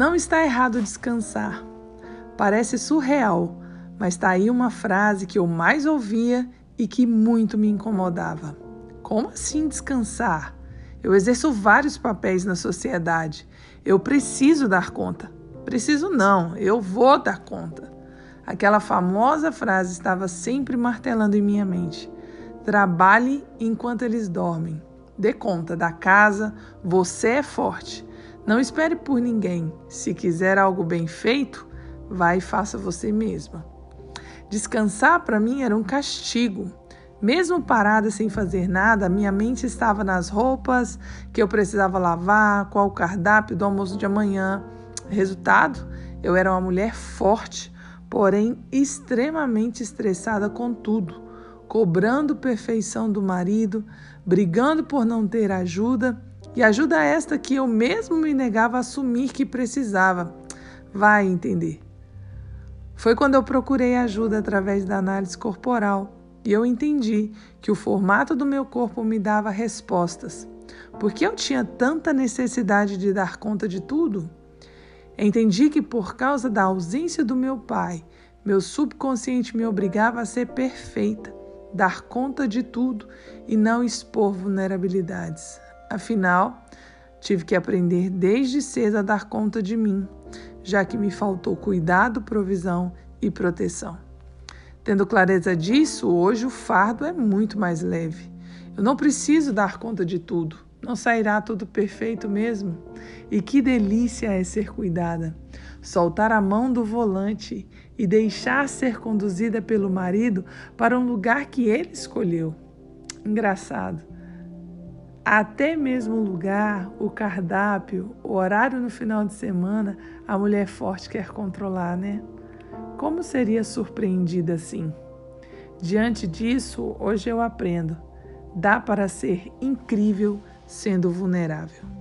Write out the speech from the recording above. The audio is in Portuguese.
Não está errado descansar. Parece surreal, mas está aí uma frase que eu mais ouvia e que muito me incomodava. Como assim descansar? Eu exerço vários papéis na sociedade. Eu preciso dar conta. Preciso não, eu vou dar conta. Aquela famosa frase estava sempre martelando em minha mente. Trabalhe enquanto eles dormem. Dê conta da casa, você é forte. Não espere por ninguém. Se quiser algo bem feito, vai e faça você mesma. Descansar para mim era um castigo. Mesmo parada sem fazer nada, minha mente estava nas roupas que eu precisava lavar, qual o cardápio do almoço de amanhã. Resultado, eu era uma mulher forte, porém extremamente estressada com tudo, cobrando perfeição do marido, brigando por não ter ajuda, e ajuda esta que eu mesmo me negava a assumir que precisava. Vai entender. Foi quando eu procurei ajuda através da análise corporal e eu entendi que o formato do meu corpo me dava respostas. Por que eu tinha tanta necessidade de dar conta de tudo? Entendi que por causa da ausência do meu pai, meu subconsciente me obrigava a ser perfeita, dar conta de tudo e não expor vulnerabilidades. Afinal, tive que aprender desde cedo a dar conta de mim já que me faltou cuidado, provisão e proteção. Tendo clareza disso, hoje o fardo é muito mais leve. Eu não preciso dar conta de tudo. Não sairá tudo perfeito mesmo? E que delícia é ser cuidada. Soltar a mão do volante e deixar ser conduzida pelo marido para um lugar que ele escolheu. Engraçado. Até mesmo o lugar, o cardápio, o horário no final de semana, a mulher forte quer controlar, né? Como seria surpreendida assim? Diante disso, hoje eu aprendo. Dá para ser incrível sendo vulnerável.